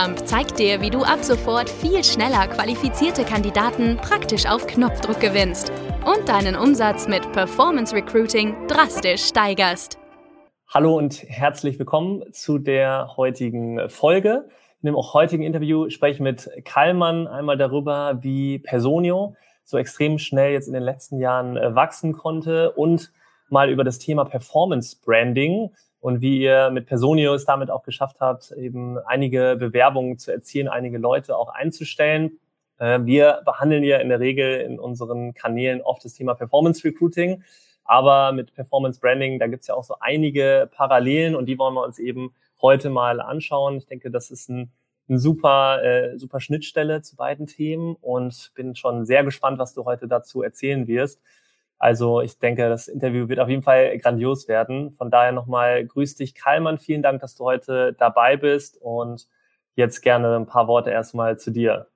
Amp zeigt dir, wie du ab sofort viel schneller qualifizierte Kandidaten praktisch auf Knopfdruck gewinnst und deinen Umsatz mit Performance Recruiting drastisch steigerst. Hallo und herzlich willkommen zu der heutigen Folge. In dem heutigen Interview spreche ich mit Kallmann einmal darüber, wie Personio so extrem schnell jetzt in den letzten Jahren äh, wachsen konnte und mal über das Thema Performance Branding und wie ihr mit Personio es damit auch geschafft habt, eben einige Bewerbungen zu erzielen, einige Leute auch einzustellen. Äh, wir behandeln ja in der Regel in unseren Kanälen oft das Thema Performance Recruiting, aber mit Performance Branding, da gibt's ja auch so einige Parallelen und die wollen wir uns eben heute mal anschauen. Ich denke, das ist ein, ein super, äh, super Schnittstelle zu beiden Themen und bin schon sehr gespannt, was du heute dazu erzählen wirst. Also ich denke, das Interview wird auf jeden Fall grandios werden. Von daher nochmal grüß dich, Kalman. Vielen Dank, dass du heute dabei bist und jetzt gerne ein paar Worte erstmal zu dir.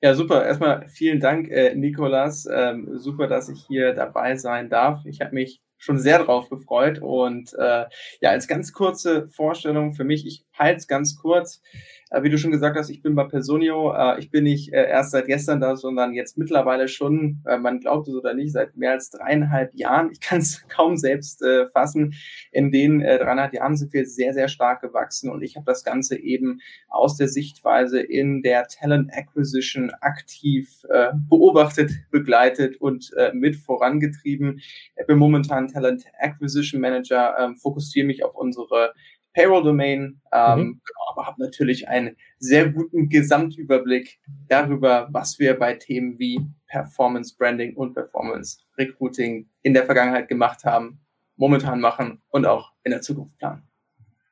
Ja, super. Erstmal vielen Dank, äh, Nikolas. Ähm, super, dass ich hier dabei sein darf. Ich habe mich schon sehr drauf gefreut. Und äh, ja, als ganz kurze Vorstellung für mich, ich halte es ganz kurz. Äh, wie du schon gesagt hast, ich bin bei Personio. Äh, ich bin nicht äh, erst seit gestern da, sondern jetzt mittlerweile schon, äh, man glaubt es oder nicht, seit mehr als dreieinhalb Jahren. Ich kann es kaum selbst äh, fassen. In den äh, dreieinhalb Jahren sind wir sehr, sehr stark gewachsen und ich habe das Ganze eben aus der Sichtweise in der Talent Acquisition aktiv beobachtet, begleitet und mit vorangetrieben. Ich bin momentan Talent Acquisition Manager, äh, fokussiere mich auf unsere Payroll-Domain, ähm, mhm. Genau, aber habe natürlich einen sehr guten Gesamtüberblick darüber, was wir bei Themen wie Performance Branding und Performance Recruiting in der Vergangenheit gemacht haben, momentan machen und auch in der Zukunft planen.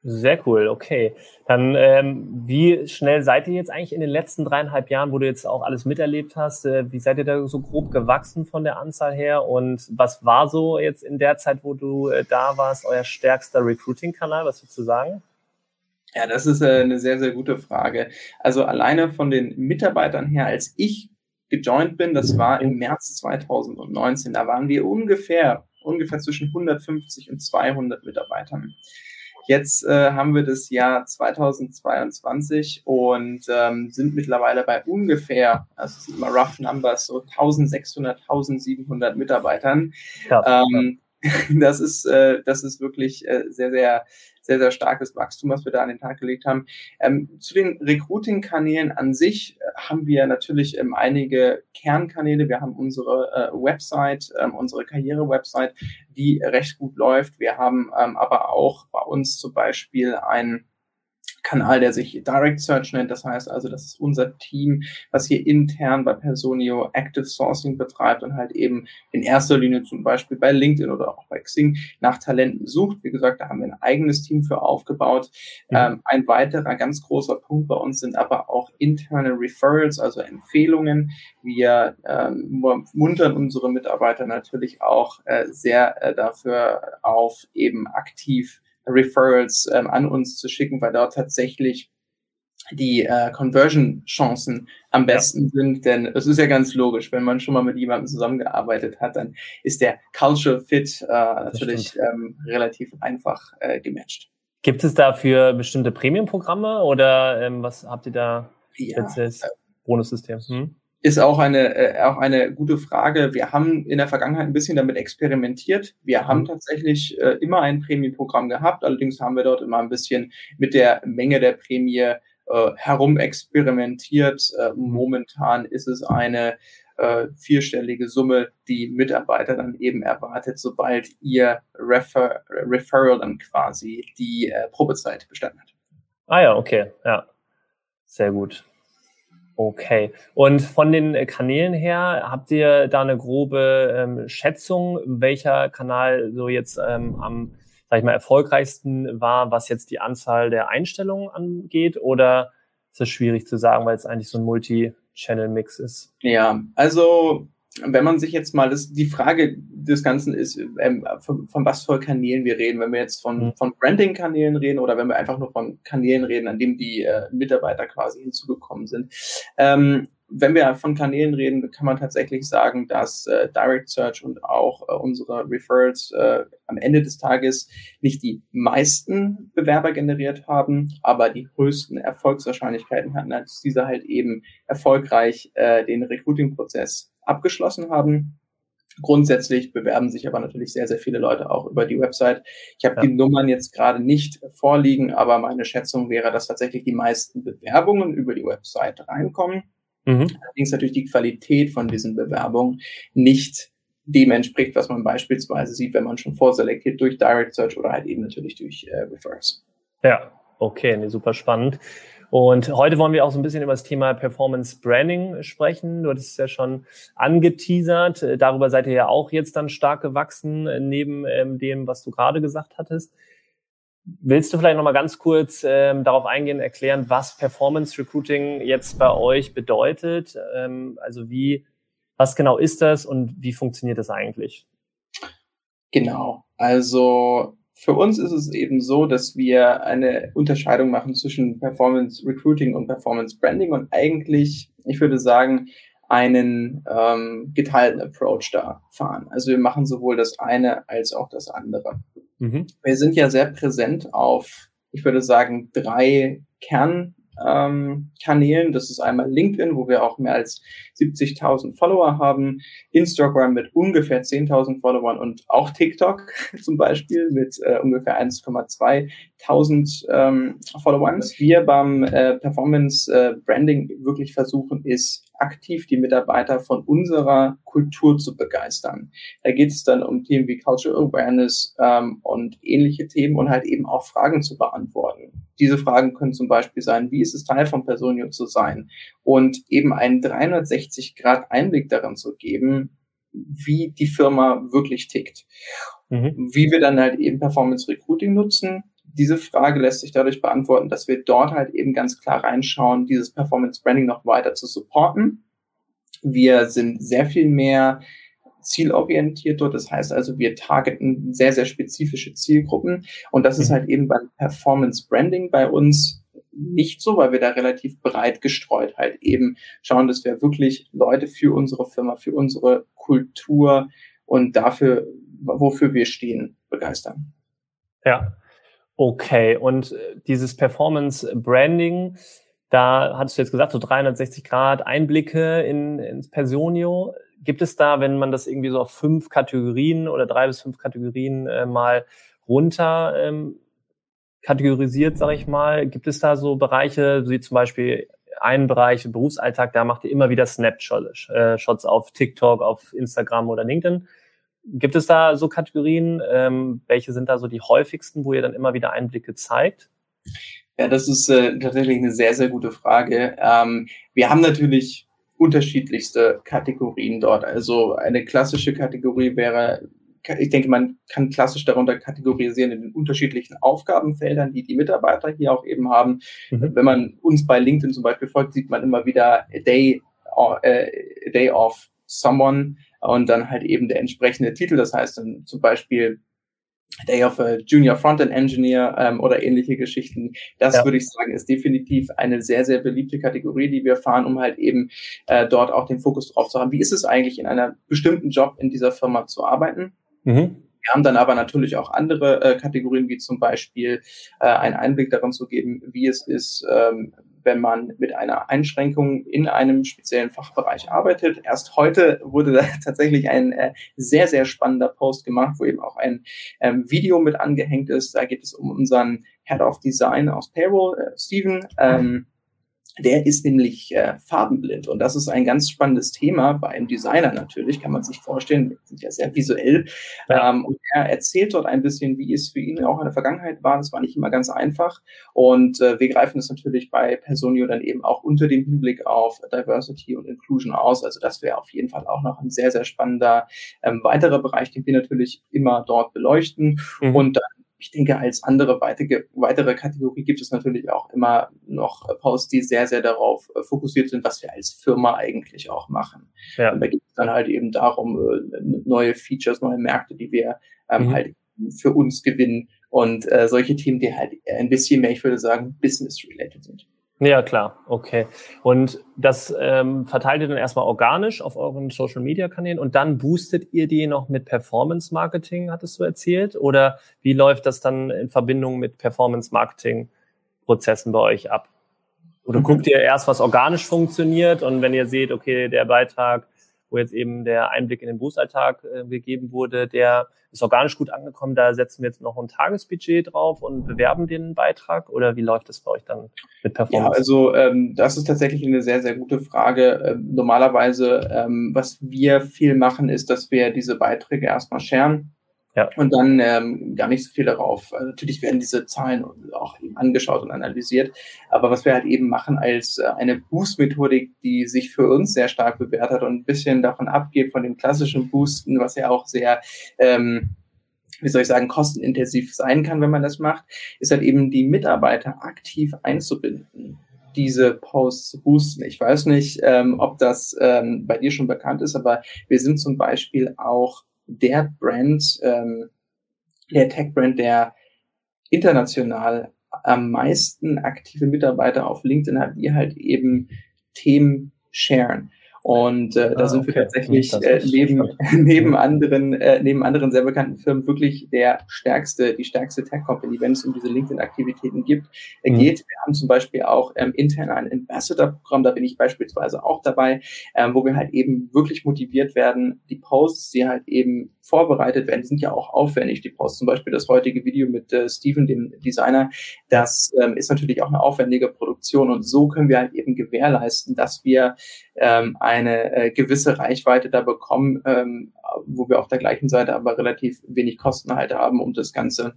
Sehr cool, okay. Dann ähm, wie schnell seid ihr jetzt eigentlich in den letzten dreieinhalb Jahren, wo du jetzt auch alles miterlebt hast? Äh, wie seid ihr da so grob gewachsen von der Anzahl her? Und was war so jetzt in der Zeit, wo du äh, da warst, euer stärkster Recruiting-Kanal? Was würdest du sagen? Ja, das ist äh, eine sehr, sehr gute Frage. Also alleine von den Mitarbeitern her, als ich gejoint bin, das war im März 2019, da waren wir ungefähr, ungefähr zwischen 150 und 200 Mitarbeitern. Jetzt äh, haben wir das Jahr 2022 und ähm, sind mittlerweile bei ungefähr, also das sind immer rough numbers, so 1600, 1700 Mitarbeitern. Ja, ähm, das ist, äh, das ist wirklich äh, sehr, sehr sehr, sehr starkes Wachstum, was wir da an den Tag gelegt haben. Ähm, zu den Recruiting-Kanälen an sich äh, haben wir natürlich ähm, einige Kernkanäle. Wir haben unsere äh, Website, ähm, unsere Karriere-Website, die recht gut läuft. Wir haben ähm, aber auch bei uns zum Beispiel ein Kanal, der sich Direct Search nennt. Das heißt also, das ist unser Team, was hier intern bei Personio Active Sourcing betreibt und halt eben in erster Linie zum Beispiel bei LinkedIn oder auch bei Xing nach Talenten sucht. Wie gesagt, da haben wir ein eigenes Team für aufgebaut. Ja. Ähm, ein weiterer ganz großer Punkt bei uns sind aber auch interne Referrals, also Empfehlungen. Wir ähm, muntern unsere Mitarbeiter natürlich auch äh, sehr äh, dafür auf, eben aktiv Referrals ähm, an uns zu schicken, weil dort tatsächlich die äh, Conversion-Chancen am besten ja. sind, denn es ist ja ganz logisch, wenn man schon mal mit jemandem zusammengearbeitet hat, dann ist der Cultural Fit äh, natürlich ähm, relativ einfach äh, gematcht. Gibt es dafür bestimmte Premium-Programme oder ähm, was habt ihr da ja. jetzt Bonussystem? Hm? Ist auch eine, äh, auch eine gute Frage. Wir haben in der Vergangenheit ein bisschen damit experimentiert. Wir haben mhm. tatsächlich äh, immer ein Prämieprogramm gehabt. Allerdings haben wir dort immer ein bisschen mit der Menge der Prämie äh, herumexperimentiert. Äh, mhm. momentan ist es eine äh, vierstellige Summe, die Mitarbeiter dann eben erwartet, sobald ihr Refer Referral dann quasi die äh, Probezeit bestanden hat. Ah ja, okay, ja. Sehr gut. Okay. Und von den Kanälen her, habt ihr da eine grobe ähm, Schätzung, welcher Kanal so jetzt ähm, am, sag ich mal, erfolgreichsten war, was jetzt die Anzahl der Einstellungen angeht? Oder ist das schwierig zu sagen, weil es eigentlich so ein Multi-Channel-Mix ist? Ja, also wenn man sich jetzt mal, das, die Frage des Ganzen ist, ähm, von, von, was für Kanälen wir reden. Wenn wir jetzt von, mhm. von Branding-Kanälen reden oder wenn wir einfach nur von Kanälen reden, an dem die äh, Mitarbeiter quasi hinzugekommen sind. Ähm, wenn wir von Kanälen reden, kann man tatsächlich sagen, dass äh, Direct Search und auch äh, unsere Referrals äh, am Ende des Tages nicht die meisten Bewerber generiert haben, aber die größten Erfolgswahrscheinlichkeiten hatten, als diese halt eben erfolgreich äh, den Recruiting-Prozess abgeschlossen haben. Grundsätzlich bewerben sich aber natürlich sehr, sehr viele Leute auch über die Website. Ich habe ja. die Nummern jetzt gerade nicht vorliegen, aber meine Schätzung wäre, dass tatsächlich die meisten Bewerbungen über die Website reinkommen. Mhm. Allerdings natürlich die Qualität von diesen Bewerbungen nicht dem entspricht, was man beispielsweise sieht, wenn man schon vorselektiert durch Direct Search oder halt eben natürlich durch äh, Refers. Ja, okay, nee, super spannend. Und heute wollen wir auch so ein bisschen über das Thema Performance Branding sprechen. Du hattest es ja schon angeteasert. Darüber seid ihr ja auch jetzt dann stark gewachsen, neben ähm, dem, was du gerade gesagt hattest. Willst du vielleicht nochmal ganz kurz ähm, darauf eingehen, erklären, was Performance Recruiting jetzt bei euch bedeutet? Ähm, also wie, was genau ist das und wie funktioniert das eigentlich? Genau. Also für uns ist es eben so, dass wir eine Unterscheidung machen zwischen Performance Recruiting und Performance Branding und eigentlich, ich würde sagen, einen ähm, geteilten Approach da fahren. Also wir machen sowohl das eine als auch das andere. Mhm. Wir sind ja sehr präsent auf, ich würde sagen, drei Kern ähm, Kanälen. Das ist einmal LinkedIn, wo wir auch mehr als 70.000 Follower haben, Instagram mit ungefähr 10.000 Followern und auch TikTok zum Beispiel mit äh, ungefähr 1,2.000 ähm, Followern. Was wir beim äh, Performance äh, Branding wirklich versuchen, ist aktiv die Mitarbeiter von unserer Kultur zu begeistern. Da geht es dann um Themen wie Cultural Awareness ähm, und ähnliche Themen und halt eben auch Fragen zu beantworten. Diese Fragen können zum Beispiel sein, wie ist es Teil von Personio zu sein? Und eben einen 360 Grad Einblick darin zu geben, wie die Firma wirklich tickt. Mhm. Wie wir dann halt eben Performance Recruiting nutzen, diese Frage lässt sich dadurch beantworten, dass wir dort halt eben ganz klar reinschauen, dieses Performance Branding noch weiter zu supporten. Wir sind sehr viel mehr zielorientiert dort. Das heißt also, wir targeten sehr, sehr spezifische Zielgruppen. Und das ist mhm. halt eben beim Performance Branding bei uns nicht so, weil wir da relativ breit gestreut halt eben schauen, dass wir wirklich Leute für unsere Firma, für unsere Kultur und dafür, wofür wir stehen, begeistern. Ja, Okay, und äh, dieses Performance Branding, da hattest du jetzt gesagt, so 360 Grad Einblicke in, ins Personio. Gibt es da, wenn man das irgendwie so auf fünf Kategorien oder drei bis fünf Kategorien äh, mal runter ähm, kategorisiert, sage ich mal, gibt es da so Bereiche, wie zum Beispiel einen Bereich Berufsalltag, da macht ihr immer wieder Snapshots äh, auf TikTok, auf Instagram oder LinkedIn. Gibt es da so Kategorien? Ähm, welche sind da so die häufigsten, wo ihr dann immer wieder Einblicke zeigt? Ja, das ist äh, tatsächlich eine sehr, sehr gute Frage. Ähm, wir haben natürlich unterschiedlichste Kategorien dort. Also eine klassische Kategorie wäre, ich denke, man kann klassisch darunter kategorisieren in den unterschiedlichen Aufgabenfeldern, die die Mitarbeiter hier auch eben haben. Mhm. Wenn man uns bei LinkedIn zum Beispiel folgt, sieht man immer wieder a day, a day of someone und dann halt eben der entsprechende Titel. Das heißt dann zum Beispiel Day of a Junior Frontend Engineer ähm, oder ähnliche Geschichten. Das ja. würde ich sagen, ist definitiv eine sehr, sehr beliebte Kategorie, die wir fahren, um halt eben äh, dort auch den Fokus drauf zu haben. Wie ist es eigentlich, in einer bestimmten Job in dieser Firma zu arbeiten? Mhm. Wir haben dann aber natürlich auch andere äh, Kategorien, wie zum Beispiel äh, einen Einblick darin zu geben, wie es ist, ähm, wenn man mit einer Einschränkung in einem speziellen Fachbereich arbeitet. Erst heute wurde da tatsächlich ein äh, sehr, sehr spannender Post gemacht, wo eben auch ein ähm, Video mit angehängt ist. Da geht es um unseren Head of Design aus Payroll, äh, Steven. Ähm, der ist nämlich äh, farbenblind und das ist ein ganz spannendes Thema bei einem Designer natürlich, kann man sich vorstellen, wir sind ja sehr visuell. Ja. Ähm, und er erzählt dort ein bisschen, wie es für ihn auch in der Vergangenheit war. Das war nicht immer ganz einfach und äh, wir greifen das natürlich bei Personio dann eben auch unter dem Hinblick auf Diversity und Inclusion aus. Also das wäre auf jeden Fall auch noch ein sehr, sehr spannender ähm, weiterer Bereich, den wir natürlich immer dort beleuchten. Mhm. Und dann ich denke, als andere weitere, weitere Kategorie gibt es natürlich auch immer noch Posts, die sehr, sehr darauf äh, fokussiert sind, was wir als Firma eigentlich auch machen. Ja. Und da geht es dann halt eben darum, äh, neue Features, neue Märkte, die wir ähm, mhm. halt für uns gewinnen und äh, solche Themen, die halt ein bisschen mehr, ich würde sagen, business-related sind. Ja, klar, okay. Und das ähm, verteilt ihr dann erstmal organisch auf euren Social Media Kanälen und dann boostet ihr die noch mit Performance Marketing, hattest du erzählt? Oder wie läuft das dann in Verbindung mit Performance Marketing Prozessen bei euch ab? Oder mhm. guckt ihr erst, was organisch funktioniert und wenn ihr seht, okay, der Beitrag wo jetzt eben der Einblick in den Berufsalltag äh, gegeben wurde, der ist organisch gut angekommen. Da setzen wir jetzt noch ein Tagesbudget drauf und bewerben den Beitrag oder wie läuft das bei euch dann mit Performance? Ja, also ähm, das ist tatsächlich eine sehr, sehr gute Frage. Ähm, normalerweise, ähm, was wir viel machen, ist, dass wir diese Beiträge erstmal sharen ja. Und dann ähm, gar nicht so viel darauf. Also natürlich werden diese Zahlen auch eben angeschaut und analysiert. Aber was wir halt eben machen als äh, eine Boost-Methodik, die sich für uns sehr stark bewährt hat und ein bisschen davon abgeht von dem klassischen Boosten, was ja auch sehr ähm, wie soll ich sagen, kostenintensiv sein kann, wenn man das macht, ist halt eben die Mitarbeiter aktiv einzubinden diese Posts zu boosten. Ich weiß nicht, ähm, ob das ähm, bei dir schon bekannt ist, aber wir sind zum Beispiel auch der Brand, ähm, der Tech-Brand, der international am meisten aktive Mitarbeiter auf LinkedIn hat, die halt eben Themen sharen. Und äh, da ah, sind okay. wir tatsächlich äh, neben, neben anderen äh, neben anderen sehr bekannten Firmen wirklich der stärkste die stärkste Tech Company, wenn es um diese LinkedIn Aktivitäten gibt, äh, mhm. geht. Wir haben zum Beispiel auch ähm, intern ein Ambassador Programm, da bin ich beispielsweise auch dabei, ähm, wo wir halt eben wirklich motiviert werden, die Posts, die halt eben vorbereitet werden, die sind ja auch aufwendig. Die Posts, zum Beispiel das heutige Video mit äh, Steven, dem Designer, das ähm, ist natürlich auch eine aufwendige Produktion und so können wir halt eben gewährleisten, dass wir ähm, eine äh, gewisse Reichweite da bekommen, ähm, wo wir auf der gleichen Seite aber relativ wenig Kosten halt haben, um das Ganze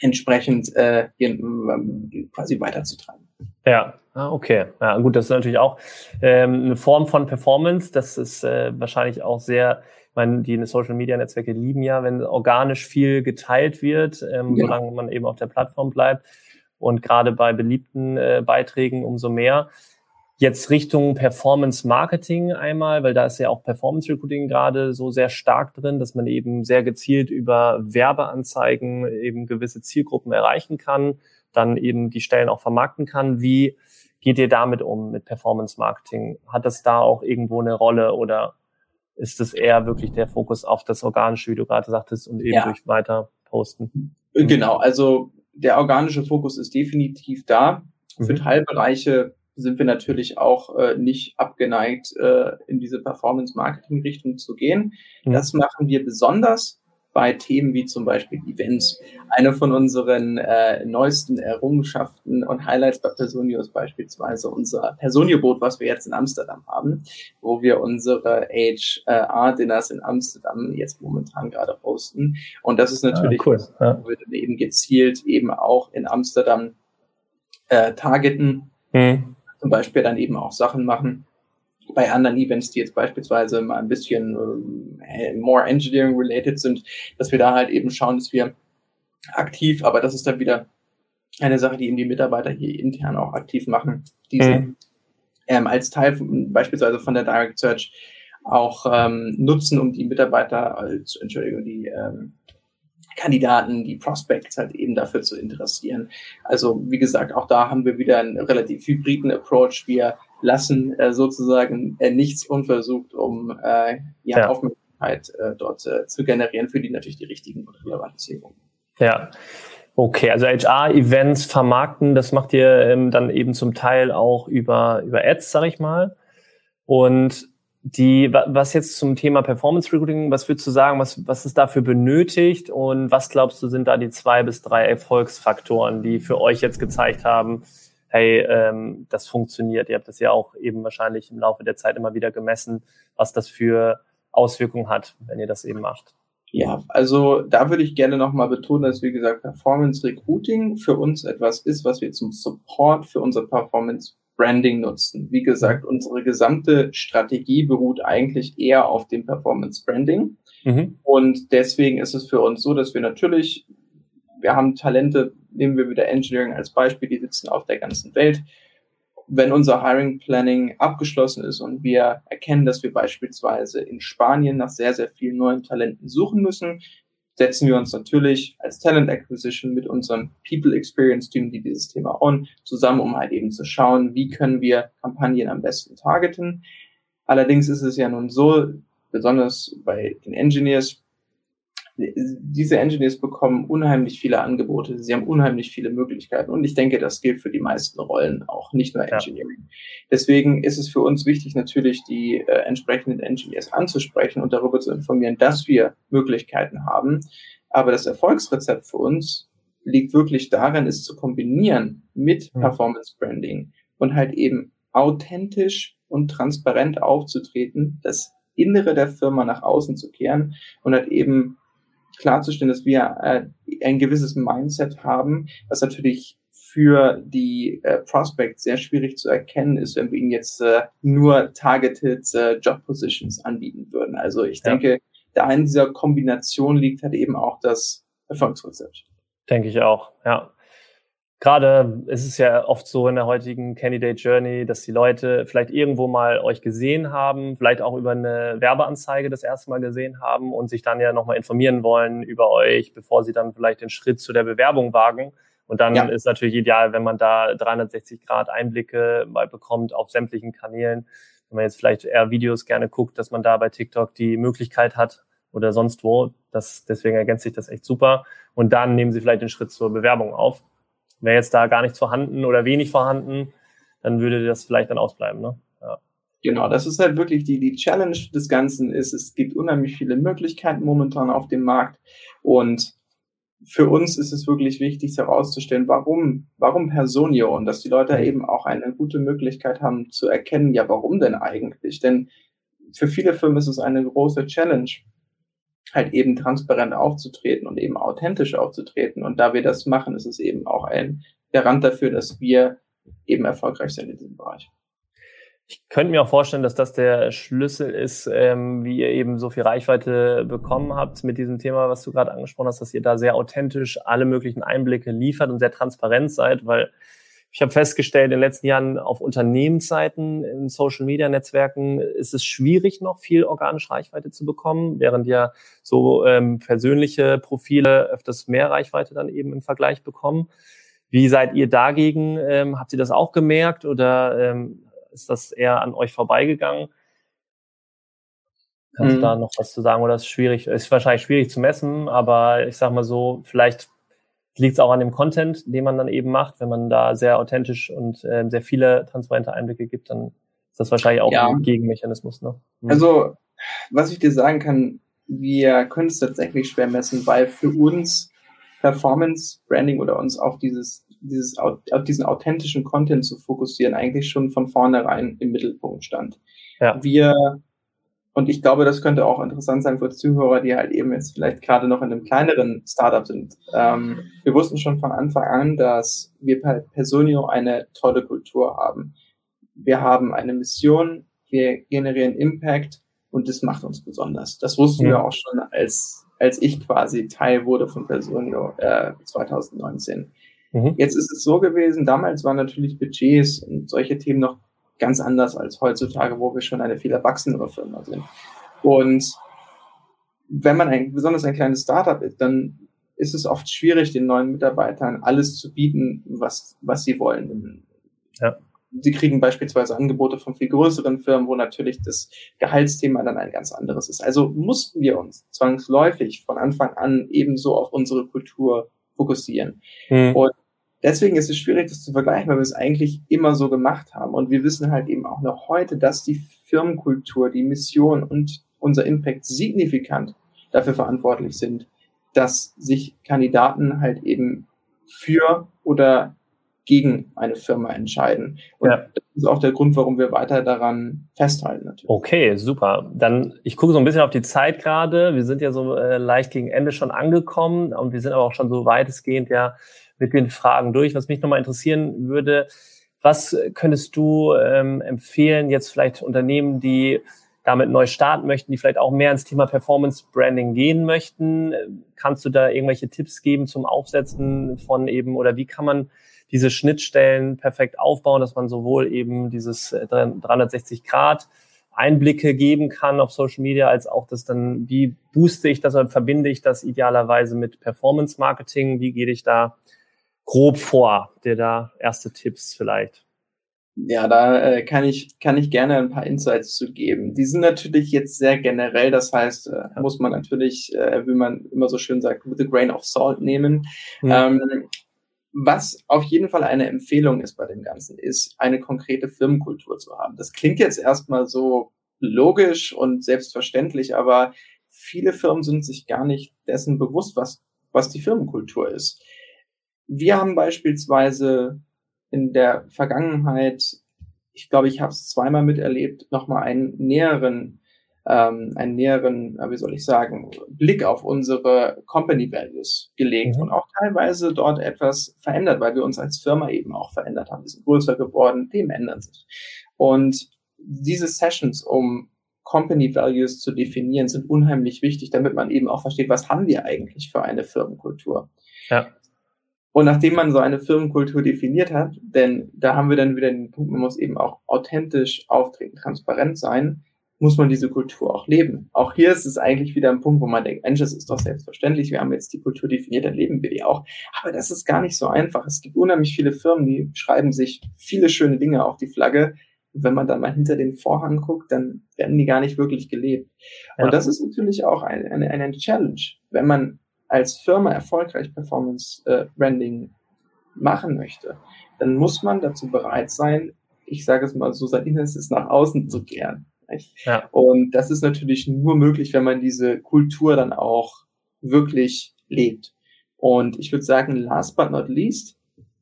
entsprechend äh, ähm, quasi weiterzutreiben. Ja, ah, okay. Ja, gut, das ist natürlich auch ähm, eine Form von Performance. Das ist äh, wahrscheinlich auch sehr, ich meine, die Social Media Netzwerke lieben ja, wenn organisch viel geteilt wird, ähm, ja. solange man eben auf der Plattform bleibt. Und gerade bei beliebten äh, Beiträgen umso mehr. Jetzt Richtung Performance Marketing einmal, weil da ist ja auch Performance Recruiting gerade so sehr stark drin, dass man eben sehr gezielt über Werbeanzeigen eben gewisse Zielgruppen erreichen kann, dann eben die Stellen auch vermarkten kann. Wie geht ihr damit um mit Performance Marketing? Hat das da auch irgendwo eine Rolle oder ist es eher wirklich der Fokus auf das organische, wie du gerade sagtest, und eben ja. durch weiter posten? Genau, also der organische Fokus ist definitiv da. Für mhm. Teilbereiche sind wir natürlich auch äh, nicht abgeneigt, äh, in diese Performance-Marketing-Richtung zu gehen. Mhm. Das machen wir besonders bei Themen wie zum Beispiel Events. Eine von unseren äh, neuesten Errungenschaften und Highlights bei Personio ist beispielsweise unser Personio-Boot, was wir jetzt in Amsterdam haben, wo wir unsere HR-Dinners in Amsterdam jetzt momentan gerade posten. Und das ist natürlich, ah, cool. ja. wo wir dann eben gezielt eben auch in Amsterdam äh, targeten. Mhm zum Beispiel dann eben auch Sachen machen bei anderen Events, die jetzt beispielsweise mal ein bisschen äh, more engineering related sind, dass wir da halt eben schauen, dass wir aktiv, aber das ist dann wieder eine Sache, die eben die Mitarbeiter hier intern auch aktiv machen, diese mhm. ähm, als Teil von, beispielsweise von der Direct Search auch ähm, nutzen, um die Mitarbeiter als, Entschuldigung, die ähm, Kandidaten, die Prospects halt eben dafür zu interessieren. Also wie gesagt, auch da haben wir wieder einen relativ hybriden Approach. Wir lassen äh, sozusagen äh, nichts unversucht, um äh, ja, ja. Aufmerksamkeit äh, dort äh, zu generieren, für die natürlich die richtigen und relevanten Zielgruppen. Ja. Okay, also HR-Events vermarkten, das macht ihr ähm, dann eben zum Teil auch über, über Ads, sag ich mal. Und die, was jetzt zum Thema Performance Recruiting, was würdest du sagen, was, was ist dafür benötigt und was glaubst du sind da die zwei bis drei Erfolgsfaktoren, die für euch jetzt gezeigt haben, hey, ähm, das funktioniert. Ihr habt das ja auch eben wahrscheinlich im Laufe der Zeit immer wieder gemessen, was das für Auswirkungen hat, wenn ihr das eben macht. Ja, also da würde ich gerne nochmal betonen, dass, wie gesagt, Performance Recruiting für uns etwas ist, was wir zum Support für unser Performance Branding nutzen. Wie gesagt, unsere gesamte Strategie beruht eigentlich eher auf dem Performance Branding. Mhm. Und deswegen ist es für uns so, dass wir natürlich, wir haben Talente, nehmen wir wieder Engineering als Beispiel, die sitzen auf der ganzen Welt. Wenn unser Hiring Planning abgeschlossen ist und wir erkennen, dass wir beispielsweise in Spanien nach sehr, sehr vielen neuen Talenten suchen müssen, setzen wir uns natürlich als Talent Acquisition mit unserem People Experience Team, die dieses Thema on, zusammen, um halt eben zu schauen, wie können wir Kampagnen am besten targeten. Allerdings ist es ja nun so, besonders bei den Engineers, diese Engineers bekommen unheimlich viele Angebote, sie haben unheimlich viele Möglichkeiten und ich denke, das gilt für die meisten Rollen auch, nicht nur Engineering. Ja. Deswegen ist es für uns wichtig, natürlich die äh, entsprechenden Engineers anzusprechen und darüber zu informieren, dass wir Möglichkeiten haben. Aber das Erfolgsrezept für uns liegt wirklich darin, es zu kombinieren mit Performance Branding und halt eben authentisch und transparent aufzutreten, das Innere der Firma nach außen zu kehren und halt eben klarzustellen, dass wir äh, ein gewisses Mindset haben, was natürlich für die äh, Prospects sehr schwierig zu erkennen ist, wenn wir ihnen jetzt äh, nur targeted äh, Job Positions anbieten würden. Also ich ja. denke, da in dieser Kombination liegt halt eben auch das Erfolgsrezept. Denke ich auch, ja gerade ist es ja oft so in der heutigen Candidate Journey, dass die Leute vielleicht irgendwo mal euch gesehen haben, vielleicht auch über eine Werbeanzeige das erste Mal gesehen haben und sich dann ja nochmal informieren wollen über euch, bevor sie dann vielleicht den Schritt zu der Bewerbung wagen. Und dann ja. ist natürlich ideal, wenn man da 360 Grad Einblicke mal bekommt auf sämtlichen Kanälen. Wenn man jetzt vielleicht eher Videos gerne guckt, dass man da bei TikTok die Möglichkeit hat oder sonst wo. Das, deswegen ergänzt sich das echt super. Und dann nehmen sie vielleicht den Schritt zur Bewerbung auf. Wäre jetzt da gar nichts vorhanden oder wenig vorhanden, dann würde das vielleicht dann ausbleiben. Ne? Ja. Genau, das ist halt wirklich die, die Challenge des Ganzen ist, es gibt unheimlich viele Möglichkeiten momentan auf dem Markt und für uns ist es wirklich wichtig herauszustellen, warum, warum Personio und dass die Leute mhm. eben auch eine gute Möglichkeit haben zu erkennen, ja, warum denn eigentlich? Denn für viele Firmen ist es eine große Challenge, halt eben transparent aufzutreten und eben authentisch aufzutreten. Und da wir das machen, ist es eben auch ein Garant dafür, dass wir eben erfolgreich sind in diesem Bereich. Ich könnte mir auch vorstellen, dass das der Schlüssel ist, ähm, wie ihr eben so viel Reichweite bekommen habt mit diesem Thema, was du gerade angesprochen hast, dass ihr da sehr authentisch alle möglichen Einblicke liefert und sehr transparent seid, weil ich habe festgestellt, in den letzten Jahren auf Unternehmensseiten, in Social-Media-Netzwerken ist es schwierig, noch viel organische Reichweite zu bekommen, während ja so ähm, persönliche Profile öfters mehr Reichweite dann eben im Vergleich bekommen. Wie seid ihr dagegen? Ähm, habt ihr das auch gemerkt oder ähm, ist das eher an euch vorbeigegangen? Kannst du mhm. da noch was zu sagen oder ist schwierig? Ist wahrscheinlich schwierig zu messen, aber ich sag mal so, vielleicht liegt es auch an dem Content, den man dann eben macht. Wenn man da sehr authentisch und äh, sehr viele transparente Einblicke gibt, dann ist das wahrscheinlich auch ja. ein Gegenmechanismus. Ne? Mhm. Also, was ich dir sagen kann, wir können es tatsächlich schwer messen, weil für uns Performance Branding oder uns auf dieses, dieses, auf diesen authentischen Content zu fokussieren, eigentlich schon von vornherein im Mittelpunkt stand. Ja. Wir und ich glaube, das könnte auch interessant sein für Zuhörer, die halt eben jetzt vielleicht gerade noch in einem kleineren Startup sind. Ähm, wir wussten schon von Anfang an, dass wir bei Personio eine tolle Kultur haben. Wir haben eine Mission, wir generieren Impact und das macht uns besonders. Das wussten ja. wir auch schon, als, als ich quasi Teil wurde von Personio äh, 2019. Mhm. Jetzt ist es so gewesen, damals waren natürlich Budgets und solche Themen noch ganz anders als heutzutage, wo wir schon eine viel erwachsenere Firma sind. Und wenn man ein, besonders ein kleines Startup ist, dann ist es oft schwierig, den neuen Mitarbeitern alles zu bieten, was, was sie wollen. Ja. Sie kriegen beispielsweise Angebote von viel größeren Firmen, wo natürlich das Gehaltsthema dann ein ganz anderes ist. Also mussten wir uns zwangsläufig von Anfang an ebenso auf unsere Kultur fokussieren. Mhm. Und Deswegen ist es schwierig, das zu vergleichen, weil wir es eigentlich immer so gemacht haben. Und wir wissen halt eben auch noch heute, dass die Firmenkultur, die Mission und unser Impact signifikant dafür verantwortlich sind, dass sich Kandidaten halt eben für oder gegen eine Firma entscheiden. Und ja. das ist auch der Grund, warum wir weiter daran festhalten. Natürlich. Okay, super. Dann, ich gucke so ein bisschen auf die Zeit gerade. Wir sind ja so äh, leicht gegen Ende schon angekommen und wir sind aber auch schon so weitestgehend ja mit den Fragen durch. Was mich nochmal interessieren würde, was könntest du ähm, empfehlen, jetzt vielleicht Unternehmen, die damit neu starten möchten, die vielleicht auch mehr ins Thema Performance Branding gehen möchten? Kannst du da irgendwelche Tipps geben zum Aufsetzen von eben oder wie kann man diese Schnittstellen perfekt aufbauen, dass man sowohl eben dieses 360 Grad Einblicke geben kann auf Social Media, als auch das dann, wie booste ich das oder verbinde ich das idealerweise mit Performance Marketing? Wie gehe ich da grob vor? Dir da erste Tipps vielleicht? Ja, da äh, kann ich kann ich gerne ein paar Insights zu geben. Die sind natürlich jetzt sehr generell, das heißt, äh, muss man natürlich, äh, wie man immer so schön sagt, with a grain of salt nehmen. Mhm. Ähm, was auf jeden Fall eine Empfehlung ist bei dem Ganzen, ist eine konkrete Firmenkultur zu haben. Das klingt jetzt erstmal so logisch und selbstverständlich, aber viele Firmen sind sich gar nicht dessen bewusst, was, was die Firmenkultur ist. Wir haben beispielsweise in der Vergangenheit, ich glaube, ich habe es zweimal miterlebt, nochmal einen näheren ähm, einen näheren, äh, wie soll ich sagen, Blick auf unsere Company Values gelegt mhm. und auch teilweise dort etwas verändert, weil wir uns als Firma eben auch verändert haben. Wir sind größer geworden, Themen ändern sich. Und diese Sessions, um Company Values zu definieren, sind unheimlich wichtig, damit man eben auch versteht, was haben wir eigentlich für eine Firmenkultur. Ja. Und nachdem man so eine Firmenkultur definiert hat, denn da haben wir dann wieder den Punkt, man muss eben auch authentisch auftreten, transparent sein, muss man diese Kultur auch leben. Auch hier ist es eigentlich wieder ein Punkt, wo man denkt, Mensch, das ist doch selbstverständlich, wir haben jetzt die Kultur definiert, dann leben wir die auch. Aber das ist gar nicht so einfach. Es gibt unheimlich viele Firmen, die schreiben sich viele schöne Dinge auf die Flagge. wenn man dann mal hinter den Vorhang guckt, dann werden die gar nicht wirklich gelebt. Ja. Und das ist natürlich auch eine, eine, eine Challenge. Wenn man als Firma erfolgreich Performance äh, Branding machen möchte, dann muss man dazu bereit sein, ich sage es mal so, sein Innerstes nach außen zu kehren. Ja. Und das ist natürlich nur möglich, wenn man diese Kultur dann auch wirklich lebt. Und ich würde sagen, last but not least,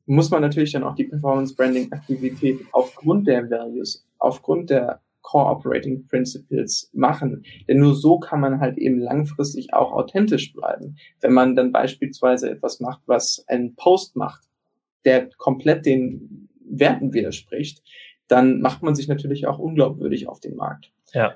muss man natürlich dann auch die Performance Branding Aktivität aufgrund der Values, aufgrund der Core Operating Principles machen. Denn nur so kann man halt eben langfristig auch authentisch bleiben. Wenn man dann beispielsweise etwas macht, was einen Post macht, der komplett den Werten widerspricht, dann macht man sich natürlich auch unglaubwürdig auf dem Markt. Ja.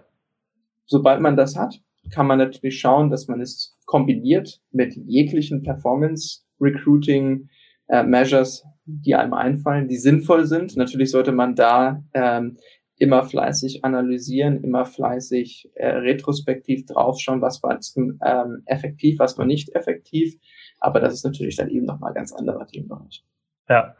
Sobald man das hat, kann man natürlich schauen, dass man es kombiniert mit jeglichen Performance Recruiting äh, Measures, die einem einfallen, die sinnvoll sind. Natürlich sollte man da ähm, immer fleißig analysieren, immer fleißig äh, retrospektiv draufschauen, was war ähm, effektiv, was war nicht effektiv. Aber das ist natürlich dann eben nochmal ganz anderer Themenbereich. Ja,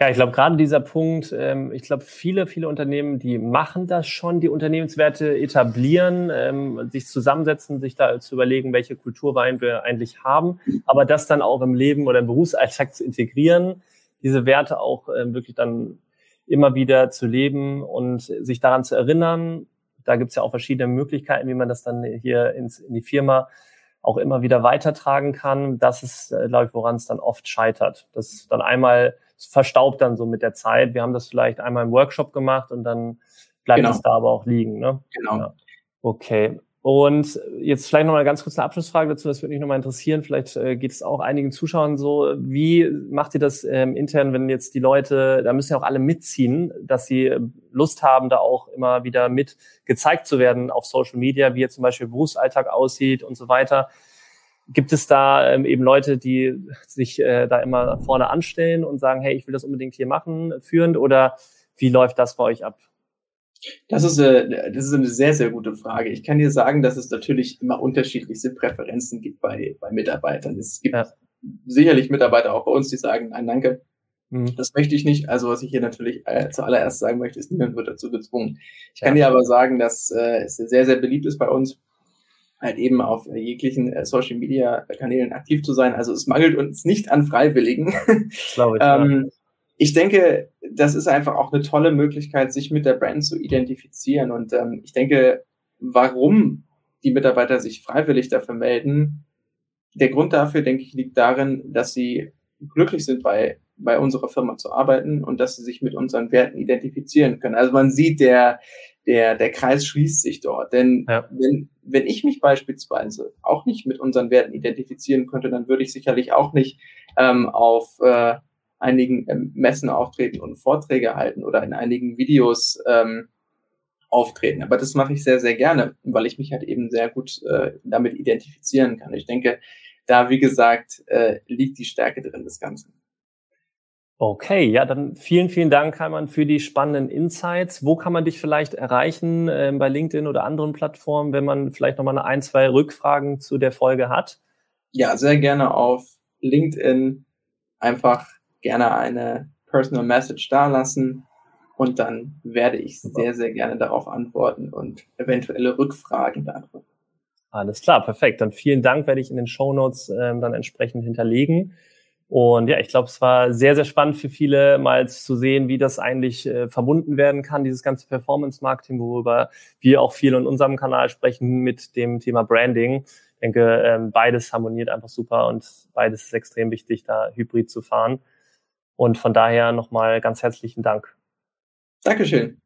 ja, ich glaube, gerade dieser Punkt, ähm, ich glaube, viele, viele Unternehmen, die machen das schon, die Unternehmenswerte etablieren, ähm, sich zusammensetzen, sich da zu überlegen, welche Kulturwein wir eigentlich haben, aber das dann auch im Leben oder im Berufsalltag zu integrieren, diese Werte auch ähm, wirklich dann immer wieder zu leben und sich daran zu erinnern. Da gibt's ja auch verschiedene Möglichkeiten, wie man das dann hier ins, in die Firma auch immer wieder weitertragen kann. Das ist, äh, glaube ich, woran es dann oft scheitert. Das dann einmal verstaubt dann so mit der Zeit. Wir haben das vielleicht einmal im Workshop gemacht und dann bleibt genau. es da aber auch liegen. Ne? Genau. Ja. Okay. Und jetzt vielleicht noch mal eine ganz kurze Abschlussfrage dazu, das würde mich noch mal interessieren. Vielleicht äh, geht es auch einigen Zuschauern so. Wie macht ihr das ähm, intern, wenn jetzt die Leute, da müssen ja auch alle mitziehen, dass sie Lust haben, da auch immer wieder mit gezeigt zu werden auf Social Media, wie jetzt zum Beispiel Berufsalltag aussieht und so weiter. Gibt es da ähm, eben Leute, die sich äh, da immer vorne anstellen und sagen, hey, ich will das unbedingt hier machen, führend? Oder wie läuft das bei euch ab? Das ist, eine, das ist eine sehr, sehr gute Frage. Ich kann dir sagen, dass es natürlich immer unterschiedliche Präferenzen gibt bei, bei Mitarbeitern. Es gibt ja. sicherlich Mitarbeiter auch bei uns, die sagen, nein, danke, mhm. das möchte ich nicht. Also was ich hier natürlich äh, zuallererst sagen möchte, ist, niemand wird dazu gezwungen. Ich kann ja. dir aber sagen, dass äh, es sehr, sehr beliebt ist bei uns, halt eben auf jeglichen äh, Social Media Kanälen aktiv zu sein. Also es mangelt uns nicht an Freiwilligen. Glaube ich. ähm, ja. Ich denke, das ist einfach auch eine tolle Möglichkeit, sich mit der Brand zu identifizieren. Und ähm, ich denke, warum die Mitarbeiter sich freiwillig dafür melden, der Grund dafür, denke ich, liegt darin, dass sie glücklich sind, bei, bei unserer Firma zu arbeiten und dass sie sich mit unseren Werten identifizieren können. Also man sieht, der, der, der Kreis schließt sich dort. Denn ja. wenn, wenn ich mich beispielsweise auch nicht mit unseren Werten identifizieren könnte, dann würde ich sicherlich auch nicht ähm, auf äh, einigen ähm, Messen auftreten und Vorträge halten oder in einigen Videos ähm, auftreten. Aber das mache ich sehr, sehr gerne, weil ich mich halt eben sehr gut äh, damit identifizieren kann. Ich denke, da, wie gesagt, äh, liegt die Stärke drin des Ganzen. Okay, ja, dann vielen, vielen Dank, Heimann, für die spannenden Insights. Wo kann man dich vielleicht erreichen äh, bei LinkedIn oder anderen Plattformen, wenn man vielleicht nochmal eine ein, zwei Rückfragen zu der Folge hat? Ja, sehr gerne auf LinkedIn einfach gerne eine Personal Message dalassen und dann werde ich sehr, sehr gerne darauf antworten und eventuelle Rückfragen beantworten. Alles klar, perfekt. Dann vielen Dank, werde ich in den Show Notes ähm, dann entsprechend hinterlegen. Und ja, ich glaube, es war sehr, sehr spannend für viele, mal zu sehen, wie das eigentlich äh, verbunden werden kann, dieses ganze Performance-Marketing, worüber wir auch viel in unserem Kanal sprechen mit dem Thema Branding. Ich denke, ähm, beides harmoniert einfach super und beides ist extrem wichtig, da hybrid zu fahren. Und von daher nochmal ganz herzlichen Dank. Dankeschön.